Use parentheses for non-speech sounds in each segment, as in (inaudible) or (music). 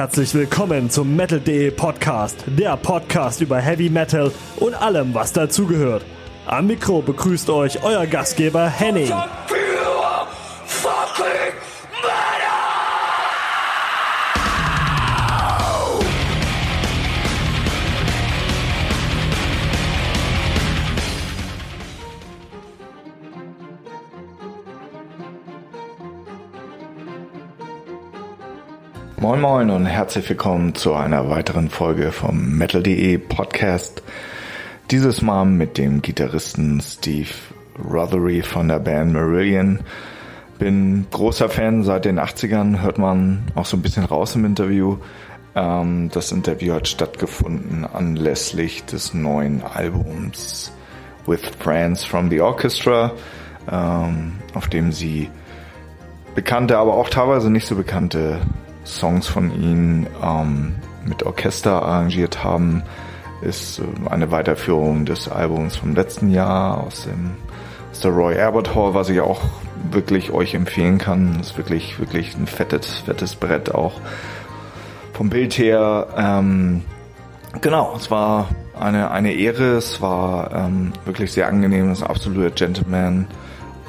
Herzlich willkommen zum Metal.de Podcast, der Podcast über Heavy Metal und allem, was dazugehört. Am Mikro begrüßt euch euer Gastgeber Henning. Moin Moin und herzlich willkommen zu einer weiteren Folge vom Metal.de Podcast. Dieses Mal mit dem Gitarristen Steve Rothery von der Band Marillion. Bin großer Fan seit den 80ern, hört man auch so ein bisschen raus im Interview. Ähm, das Interview hat stattgefunden anlässlich des neuen Albums With Friends from the Orchestra, ähm, auf dem sie bekannte, aber auch teilweise nicht so bekannte Songs von ihnen ähm, mit Orchester arrangiert haben, ist äh, eine Weiterführung des Albums vom letzten Jahr aus, dem, aus der Roy Abbott Hall, was ich auch wirklich euch empfehlen kann. Das ist wirklich, wirklich ein fettes, fettes Brett auch vom Bild her. Ähm, genau, es war eine, eine Ehre, es war ähm, wirklich sehr angenehm, das absolute Gentleman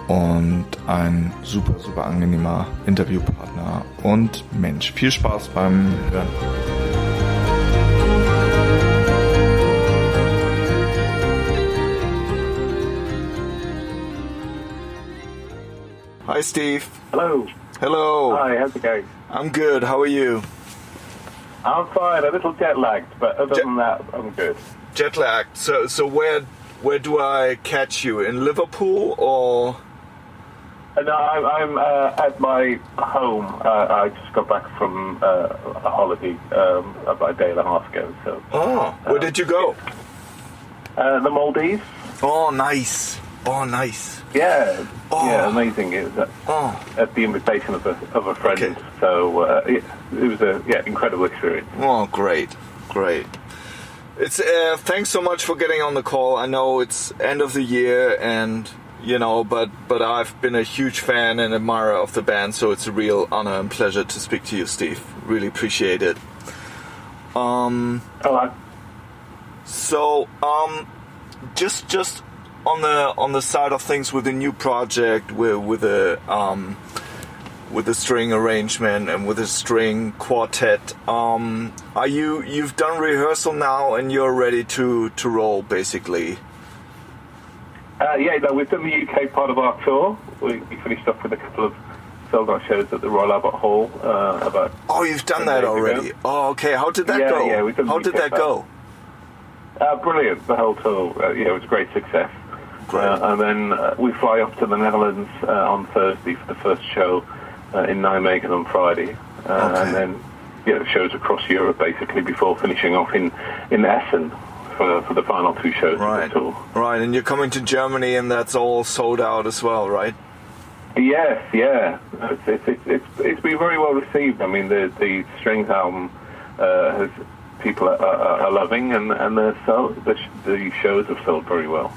und ein super, super angenehmer Interviewpartner und Mensch. Viel Spaß beim Hören. Hi, Steve. Hello. Hello. Hi, how's it going? I'm good. How are you? I'm fine, a little jet lagged, but other Jet- than that, I'm good. Jet lagged. So, so where, where do I catch you? In Liverpool or? Uh, No, I'm, I'm uh, at my home. Uh, I just got back from uh, a holiday um, about a day and a half ago. So, Oh, where did you go? uh, the Maldives. Oh, nice. Oh, nice. Yeah, Oh. yeah, amazing. It was at, Oh, at the invitation of a of a friend. Okay. So uh, it, it was a yeah incredible experience. oh, great, great. It's uh, thanks so much for getting on the call. I know it's end of the year, and you know, but but I've been a huge fan and admirer of the band, so it's a real honor and pleasure to speak to you, Steve. Really appreciate it. Um, I, So, um, just just on the on the side of things with the new project, with with the um, with the string arrangement and with the string quartet, um, are you you've done rehearsal now and you're ready to to roll basically? Uh, yeah, no, we've done the UK part of our tour. We, we finished off with a couple of sold out shows at the Royal Albert Hall. Uh, about Oh, you've done that already. ago. Oh, okay. How did that Yeah, go? yeah, we've done How did that go? uh, brilliant, the whole tour. Uh, yeah, it was a great success. Great. Uh, and then uh, we fly off to the Netherlands uh, on Thursday for the first show uh, in Nijmegen on Friday, uh, Okay. and then yeah, shows across Europe basically before finishing off in in Essen for for the final two shows Right, right. And you're coming to Germany, and that's all sold out as well, right? Yes, yeah, it's, it's, it's, it's, it's been very well received. I mean, the the Strings album uh, has people are, are, are loving, and and the the, the shows have sold very well.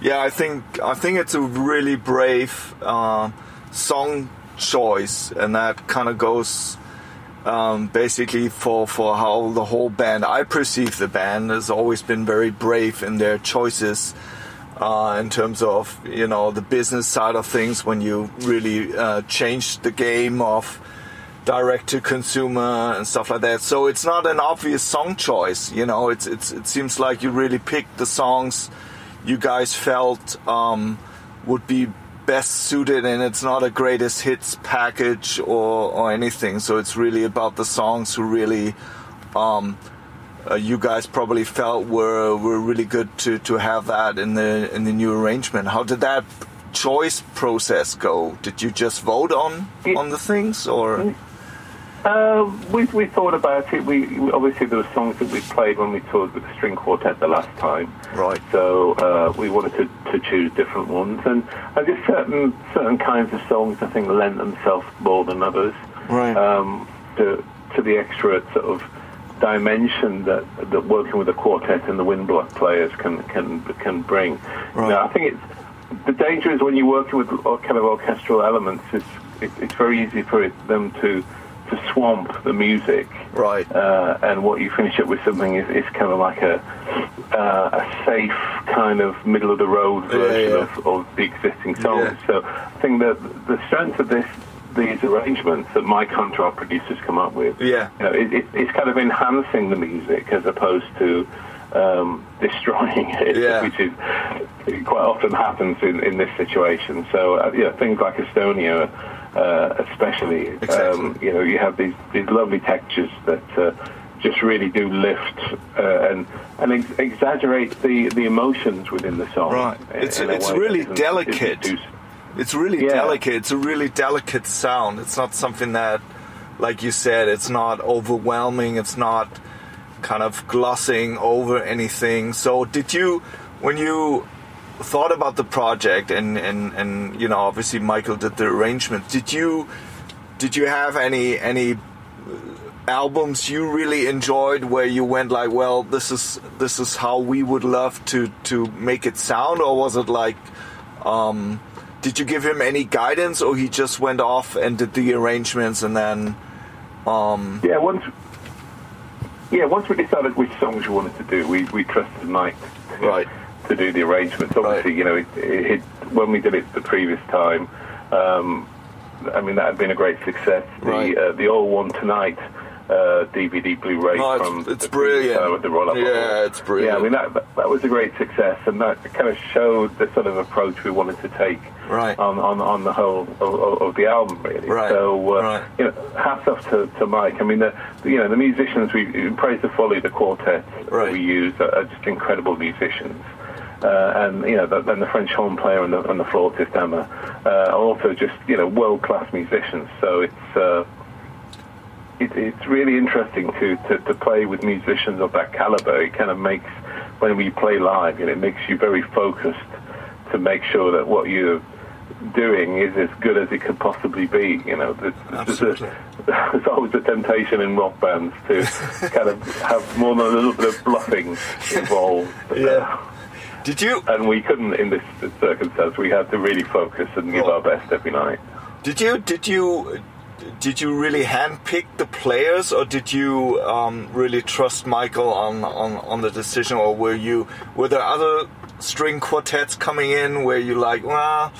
Yeah, I think I think it's a really brave uh, song choice, and that kind of goes um, basically for for how the whole band I perceive the band has always been very brave in their choices. Uh, in terms of you know the business side of things, when you really uh, change the game of direct to consumer and stuff like that. So it's not an obvious song choice. You know, it's it's it seems like you really picked the songs you guys felt um, would be best suited, and it's not a greatest hits package or or anything. So it's really about the songs who really. Um, uh, you guys probably felt were were really good to, to have that in the in the new arrangement. How did that choice process go? Did you just vote on on the things or? Uh, we, we thought about it. We, we obviously there were songs that we played when we toured with the string quartet the last time. Right. So uh, we wanted to, to choose different ones, and and just certain certain kinds of songs I think lend themselves more than others. Right. Um, to to the extra sort of dimension that that working with a quartet and the windblock players can can can bring. Right. Now, I think it's the danger is when you're working with kind of orchestral elements. It's it, it's very easy for it, them to to swamp the music. Right. Uh, and what you finish up with something is, is kind of like a uh, a safe kind of middle of the road version yeah. Of, of the existing songs. Yeah. So I think that the strength of this these arrangements that my contract producers come up with, Yeah. you know, it, it, it's kind of enhancing the music as opposed to um, (laughs) destroying it, Yeah. which is quite often happens in, in this situation. So uh, know, things like Estonia, uh, especially, Exactly. um, you know, you have these these lovely textures that. Uh, just really do lift uh, and and ex- exaggerate the, the emotions within the song. Right. in- It's- in it's really isn't- delicate. isn't It's really Yeah. delicate. It's a really delicate sound. It's not something that, like you said, it's not overwhelming. It's not kind of glossing over anything. So, did you, when you thought about the project, and and and you know, obviously Michael did the arrangement. Did you, did you have any any albums you really enjoyed where you went like, well, this is this is how we would love to to make it sound, or was it like? Um, did you give him any guidance, or he just went off and did the arrangements and then? Um, Yeah, once yeah, once we decided which songs we wanted to do, we, we trusted Mike Right. To do the arrangements. Obviously, Right. you know, it, it, when we did it the previous time, um, I mean, that had been a great success. The Right. uh, the All One Tonight uh, DVD Blu-ray No, it's- from it's the brilliant. with the roll-up. Yeah, it's brilliant. Yeah, I mean that, that that was a great success, and that kind of showed the sort of approach we wanted to take Right. on, on, on the whole of, of- the album, really. Right. So, uh, Right. you know, hats off to, to Mike. I mean, the, the- you know the musicians In Praise of Folly, the quartet Right. that we use are, are just incredible musicians. Uh, and you know, the, and the French horn player and the, and the flautist Emma uh, are also just you know world class musicians. So it's uh, it, it's really interesting to, to, to play with musicians of that caliber. It kind of makes when we play live, you know, it makes you very focused to make sure that what you're doing is as good as it could possibly be. You know, there's, there's, a, there's always a temptation in rock bands to (laughs) kind of have more than a little bit of bluffing involved. Yeah. Did you and we couldn't in this circumstance. We had to really focus and give Well- our best every night. did you did you did you really handpick the players, or did you um, really trust Michael on, on on the decision, or were you were there other string quartets coming in where you like, well,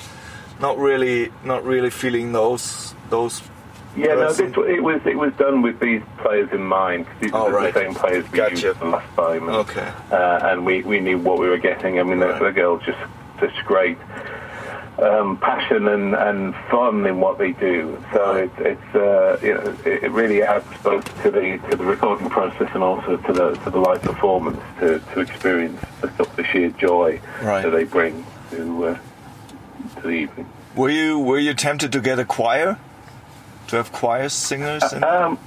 not really, not really feeling those those. Yeah, no, this, it was it was done with these players in mind. These Oh, are the same players we Gotcha. used last time. And, Okay. Uh, and we, we knew what we were getting. I mean, Right. the, the girls just such great um, passion and, and fun in what they do. So Right. it's it's uh, you know it, it really adds both to the to the recording process and also to the to the live performance to, to experience the, the sheer joy Right. that they bring to uh, to the evening. Were you were you tempted to get a choir, have choir singers? In? Um,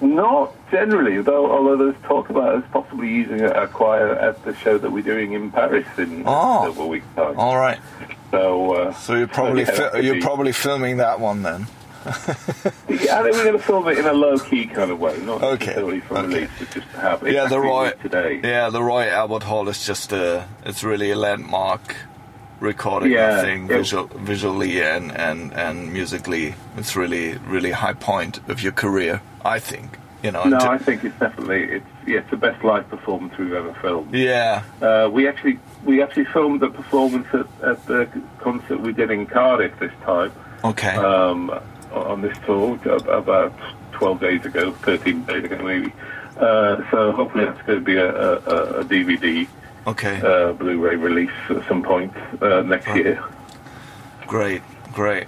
not generally, though. Although there's talk about us possibly using a, a choir at the show that we're doing in Paris in Oh. several weeks' time. All right. So, uh, So you're probably yeah, fi- you're be- probably filming that one then. Yeah, I think we're going to film it in a low key kind of way, not Okay, necessarily for okay. release, but just to have it. yeah, the Roy. today. Yeah, the Royal Albert Hall is just a. It's really a landmark recording. Yeah, think it- visual, visually and, and and musically, it's really really high point of your career. I think. You know. No, to- I think it's definitely it's yeah, it's the best live performance we've ever filmed. yeah. Uh, we actually we actually filmed the performance at, at the concert we did in Cardiff this time. Okay. um, on this tour about 12 days ago, 13 days ago maybe. Uh, so hopefully that's going to be a, a, a DVD, okay. uh, Blu-ray release at some point uh, next year. Great, great.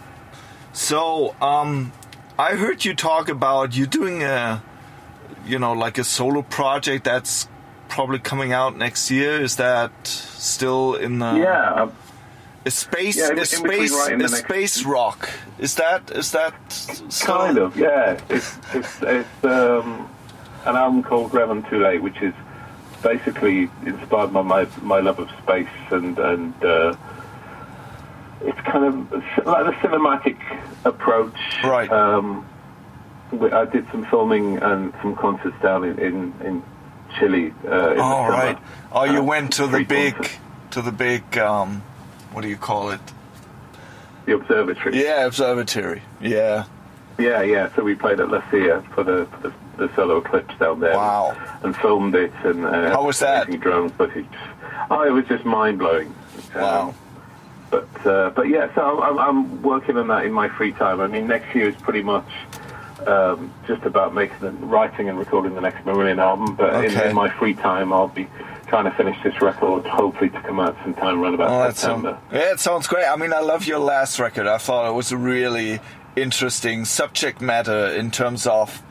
So, um, I heard you talk about you doing a, you know, like a solo project that's probably coming out next year. Is that still in the? Yeah, um, A space, Yeah, in- a space, a next- space rock. Is that is that so- Kind of, yeah. It's it's, it's um, an album called Revontulet, which is basically inspired by my my love of space and and uh, it's kind of like a cinematic approach. Right. Um, we- I did some filming and some concerts down in in, in Chile. Uh, in Oh right. Oh, you Uh, went to the big, concerts. to the big. Um, what do you call it? the observatory. Yeah, observatory. Yeah. Yeah, yeah. So we played at La Silla for the for the, the solar eclipse down there. Wow. And filmed it and uh, How was that? drone footage. Oh, it was just mind blowing. Wow. but uh, but yeah, so I'm, I'm working on that in my free time. I mean, next year is pretty much um, just about making the writing and recording the next Marillion album. But in, Okay. in my free time, I'll be trying to finish this record, hopefully to come out sometime around about Oh, September. sounds, yeah, it sounds great. I mean, I love your last record. I thought it was a really interesting subject matter in terms of,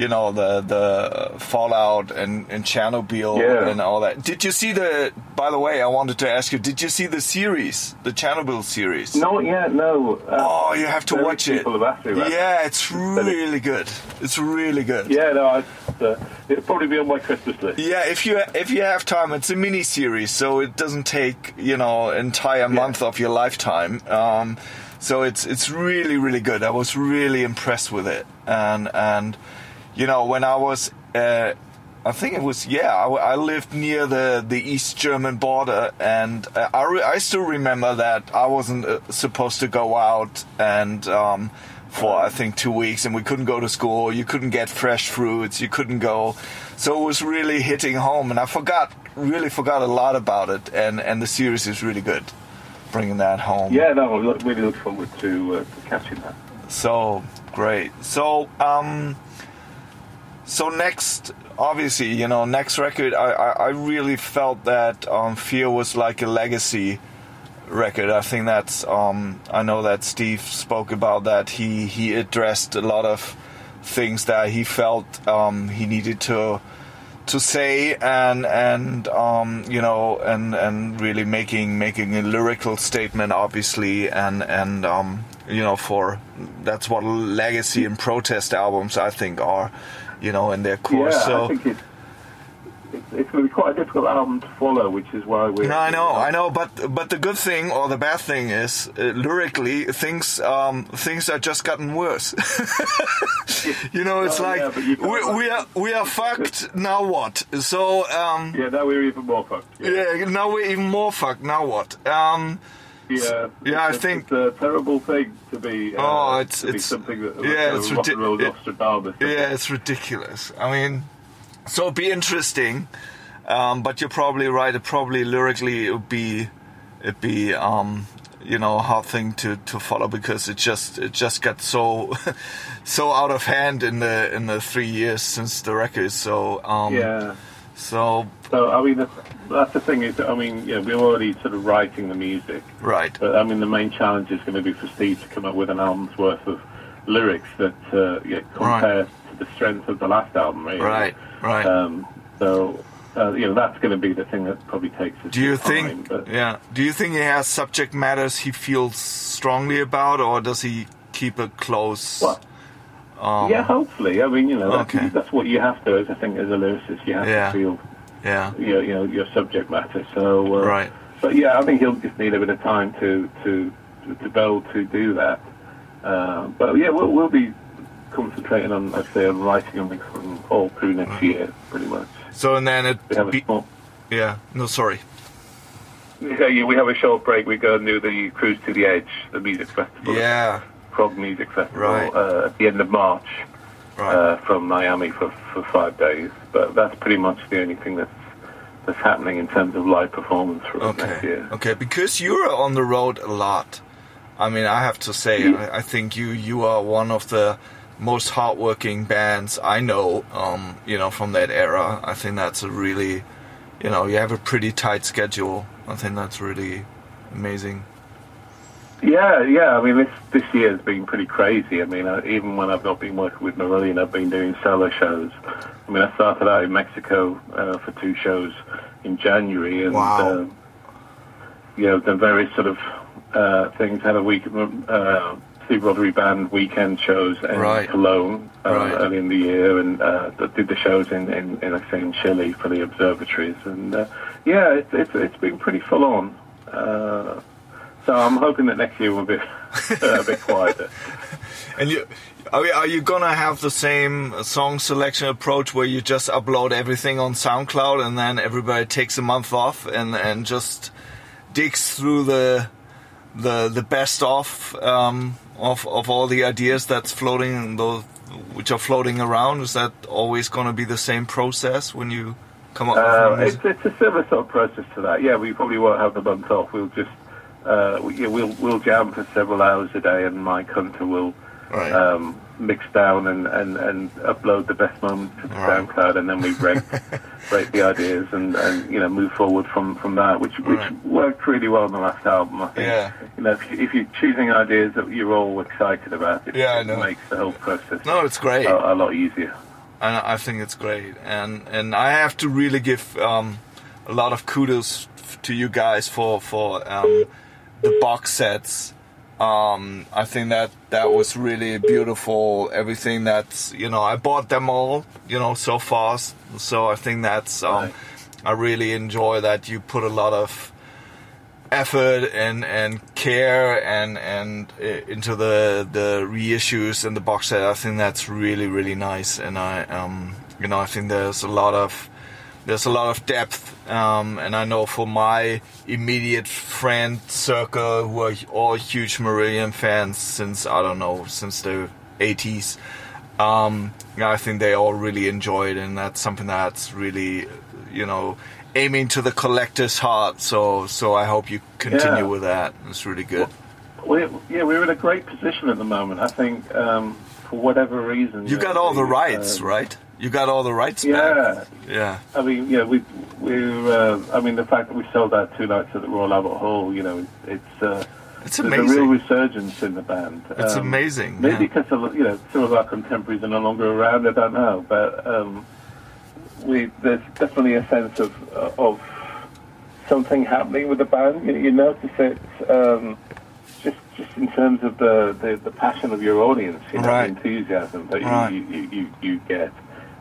you know, the the fallout and, and Chernobyl Yeah. and all that. Did you see the? By the way, I wanted to ask you. Did you see the series, the Chernobyl series? Not yet, no. Uh, Oh, you have to watch it. people have me. Yeah, it's really good. It's really good. Yeah, no, I, uh, it'll probably be on my Christmas list. Yeah, if you if you have time, it's a mini series, so it doesn't take you know entire month of your lifetime. Um, so it's it's really really good. I was really impressed with it, and and you know when I was. Uh, I think it was yeah. I, I lived near the, the East German border, and uh, I, re- I still remember that I wasn't uh, supposed to go out and um, for I think two weeks, and we couldn't go to school. You couldn't get fresh fruits. You couldn't go, so it was really hitting home. And I forgot, really forgot a lot about it. And and the series is really good, bringing that home. Yeah, no, I look, really look forward to, uh, to catching that. So great. So um, so next, obviously, you know, next record, I I, I really felt that um, Fear was like a legacy record. I think that's um, I know that Steve spoke about that. He he addressed a lot of things that he felt um, he needed to to say and and um, you know and and really making making a lyrical statement obviously and and um, you know for that's what legacy and protest albums I think are you know in their core yeah, so I think it's, it's, it's going to be quite a difficult album to follow, which is why we. No, I know, I know, but but the good thing or the bad thing is uh, lyrically things um, things are just gotten worse. (laughs) you know, it's Oh, like yeah, but you can't we, we are we are (laughs) fucked. Now what? So um, Yeah, now we're even more fucked. yeah, now we're even more fucked. Now what? Um, yeah. Yeah, I it's, think- it's a terrible thing to be. Uh, Oh, it's- it's- something that yeah, it's a rock and roll ridic- Nostradamus. yeah, it's ridiculous. I mean, so it'd be interesting, um, but you're probably right. It probably lyrically it would be, it'd be, um, you know, a hard thing to, to follow because it just it just got so (laughs) so out of hand in the in the three years since the record. So um, Yeah. so So I mean, that's, the thing is, I mean, yeah, we're already sort of writing the music, right, but I mean, the main challenge is going to be for Steve to come up with an album's worth of lyrics that uh, yeah, compare to the strength of the last album, really. right, right. Um, so uh, you know, that's going to be the thing that probably takes. Do you time, think? But, Yeah. Do you think he has subject matters he feels strongly about, or does he keep it close? Well, yeah, hopefully. I mean, you know, that's, Um, Okay. that's what you have to. As I think, as a lyricist, you have Yeah. to feel Yeah. your, you know, your subject matter. So, uh, Right. But yeah, I think he'll just need a bit of time to to to be able to do that. Uh, but yeah, we'll, we'll be concentrating on, I'd say, on writing and mixing all through next year, pretty much. So and then it. We have a Be, yeah. No, sorry. yeah, yeah, we have a short break. We go and do the Cruise to the Edge, the music festival, Yeah. Prog Music Festival, Right. uh, at the end of March. Right. uh, from Miami for, for five days. But that's pretty much the only thing that's that's happening in terms of live performance for us next okay. year. Okay. Because you're on the road a lot. I mean, I have to say, I, I think you you are one of the most hardworking bands I know. Um, you know, from that era. I think that's a really, you know, you have a pretty tight schedule. I think that's really amazing. Yeah, yeah. I mean, this this year has been pretty crazy. I mean, uh, even when I've not been working with Marillion, I've been doing solo shows. I mean, I started out in Mexico uh, for two shows in January, and Wow. um, you know, the various sort of uh, things. Had a week, uh, Steve Rothery Band weekend shows in Right. Cologne uh, Right. early in the year, and uh, did the shows in, in, in, like I say, in Chile for the observatories. And uh, yeah, it's, it's it's been pretty full on. Uh, so I'm hoping that next year will be a bit quieter. (laughs) And you, are, you- are you gonna have the same song selection approach where you just upload everything on SoundCloud and then everybody takes a month off and and just digs through the the the best of um, of of all the ideas that's floating those which are floating around? Is that always gonna be the same process when you come up Uh, it's, it's a similar sort of process to that. Yeah, we probably won't have the month off. We'll just uh, we, yeah, we'll we'll jam for several hours a day, and Mike Hunter will Right. um, mix down and, and, and upload the best moments to the Right. SoundCloud, and then we break (laughs) rate the ideas and, and you know move forward from, from that, which which Right. worked really well on the last album. I think. Yeah. You know, if, you, if you're choosing ideas that you're all excited about, it, Yeah, I know. makes the whole process no, it's great. a, a lot easier. I, I think it's great, and and I have to really give um, a lot of kudos to you guys for for um, the box sets. Um, I think that that was really beautiful. Everything that's you know, I bought them all, you know, so fast. So I think that's um, Right. I really enjoy that you put a lot of effort and and care and and uh, into the the reissues and the box set. I think that's really really nice, and I um you know I think there's a lot of there's a lot of depth, um, and I know for my immediate friend circle who are all huge Marillion fans since I don't know since the 80s. Um, I think they all really enjoy it, and that's something that's really, you know, aiming to the collector's heart. So, so I hope you continue Yeah. with that. It's really good. We, yeah, we're in a great position at the moment. I think um, for whatever reason. You got all the rights, um, right? You got all the rights Yeah. back. Yeah. I mean, yeah, we we're. Uh, I mean, the fact that we sold out two nights at the Royal Albert Hall, you know, it's uh, It's there's a real resurgence in the band. It's Um, amazing. Maybe yeah. because of, you know some of our contemporaries are no longer around. I don't know, but um, we there's definitely a sense of of something happening with the band. You, you notice it um, just just in terms of the, the, the passion of your audience, you know, Right. the enthusiasm that Right. you, you, you, you get.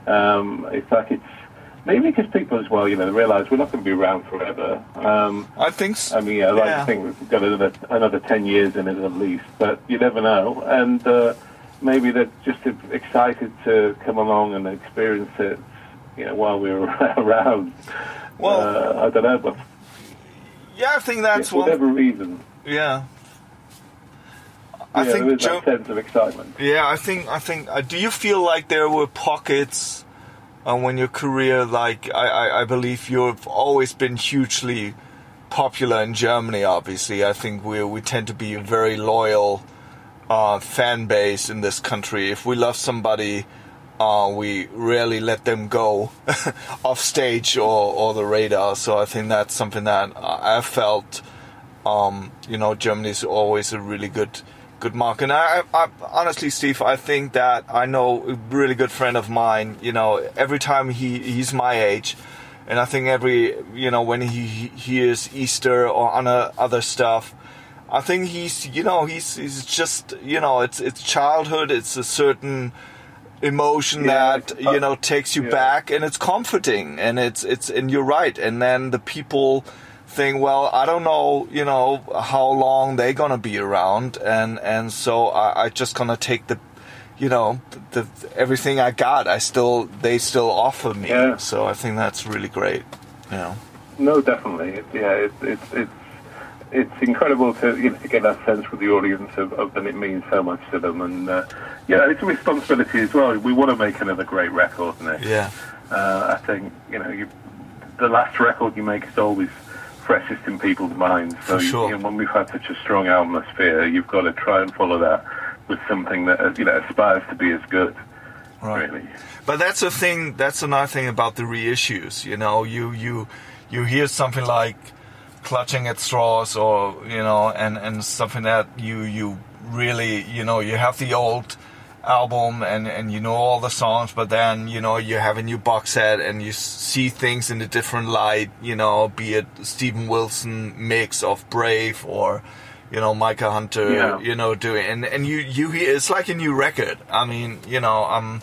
Um, it's like it's maybe because people as well, you know, realize we're not going to be around forever. Um, I think. s I mean, yeah, I like Yeah. to think we've got another another ten years in it at least, but you never know. And uh, maybe they're just excited to come along and experience it, you know, while we're (laughs) around. Well- uh, I don't know, but yeah, I think that's for one. whatever reason, Yeah. I yeah, think Joe. sense of excitement. Yeah, I think I think. Uh, do you feel like there were pockets uh, when your career, like I, I, I believe you've always been hugely popular in Germany. Obviously, I think we we tend to be a very loyal uh, fan base in this country. If we love somebody, uh, we rarely let them go (laughs) off stage or, or the radar. So I think that's something that I I felt. Um, you know, Germany's always a really good good mark. And I, I, honestly, Steve, I think that I know a really good friend of mine. You know, every time he he's my age, and I think every you know when he he hears Easter or other other stuff. I think he's, you know, he's he's just, you know, it's it's childhood. It's a certain emotion Yeah, that uh, you know takes you yeah. back, and it's comforting, and it's it's and you're right. And then the people think, well, I don't know, you know, how long they're gonna be around, and and so I, I just gonna take the, you know, the, everything I got. I still they still offer me, Yeah. so I think that's really great. You know, No, definitely. It, yeah, it, it's it's it's incredible to you know, to get that sense with the audience of, of that it means so much to them, and uh, yeah, it's a responsibility as well. We want to make another great record next. yeah, Uh, I think you know you, the last record you make is always freshest in people's minds. So For sure. you know, when we've had such a strong atmosphere, you've got to try and follow that with something that you know aspires to be as good. Right. Really. But that's the thing. That's another thing about the reissues. You know, you you you hear something like clutching at straws, or you know, and and something that you you really you know you have the old album and and you know all the songs but then you know you have a new box set and you see things in a different light you know be it Steven Wilson mix of Brave or you know Michael Hunter Yeah. you know doing and and you you hear it's like a new record I mean you know um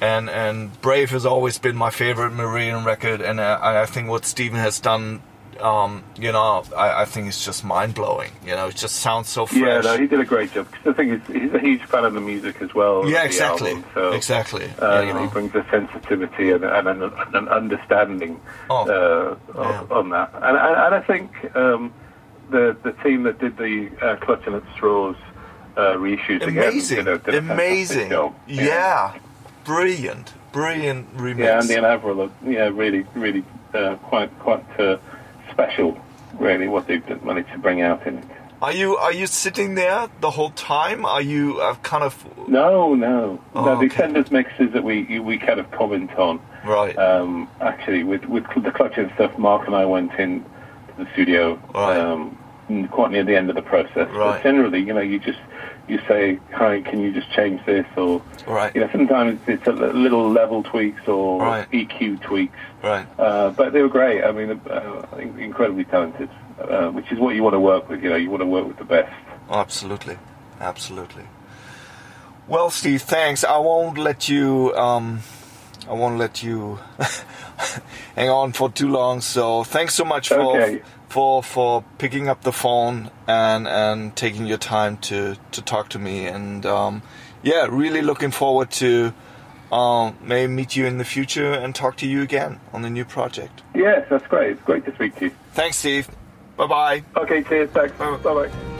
and and Brave has always been my favorite Marillion record and uh, I, I think what Steven has done um, you know, I, I think it's just mind blowing. You know, it just sounds so fresh. Yeah, no, he did a great job. 'Cause the thing is, he's a huge fan of the music as well. Yeah, exactly. album, so, exactly. Uh, you you know, know. he brings a sensitivity and, and an, an understanding Oh, uh, yeah. on that. And, and, and I think um, the the team that did the uh, Clutching at Straws uh, reissues amazing, again did a amazing. job. Yeah. brilliant, brilliant remix. Yeah, Andy and Avril are yeah, really, really uh, quite quite uh, special. Really, what they've managed to bring out in it. Are you are you sitting there the whole time? Are you uh, kind of No, no, Oh, no. The okay. mixes that we we kind of comment on. right? Um, actually, with with the clutching stuff, Mark and I went in to the studio Right. um, quite near the end of the process. Right. But generally, you know, you just you say, "Hi, can you just change this?" Or right, you know, sometimes it's a little level tweaks or Right. EQ tweaks. right. Uh, but they were great. I mean, uh, incredibly talented, uh, which is what you want to work with. You know, you want to work with the best. Absolutely, absolutely. Well, Steve, thanks. I won't let you. Um, I won't let you (laughs) hang on for too long. So, thanks so much for Okay. For for picking up the phone and and taking your time to to talk to me. And um, yeah, really looking forward to um, maybe meet you in the future and talk to you again on the new project. Yes, that's great. It's great to speak to you. Thanks, Steve. Bye bye. Okay, cheers. Thanks. Bye bye.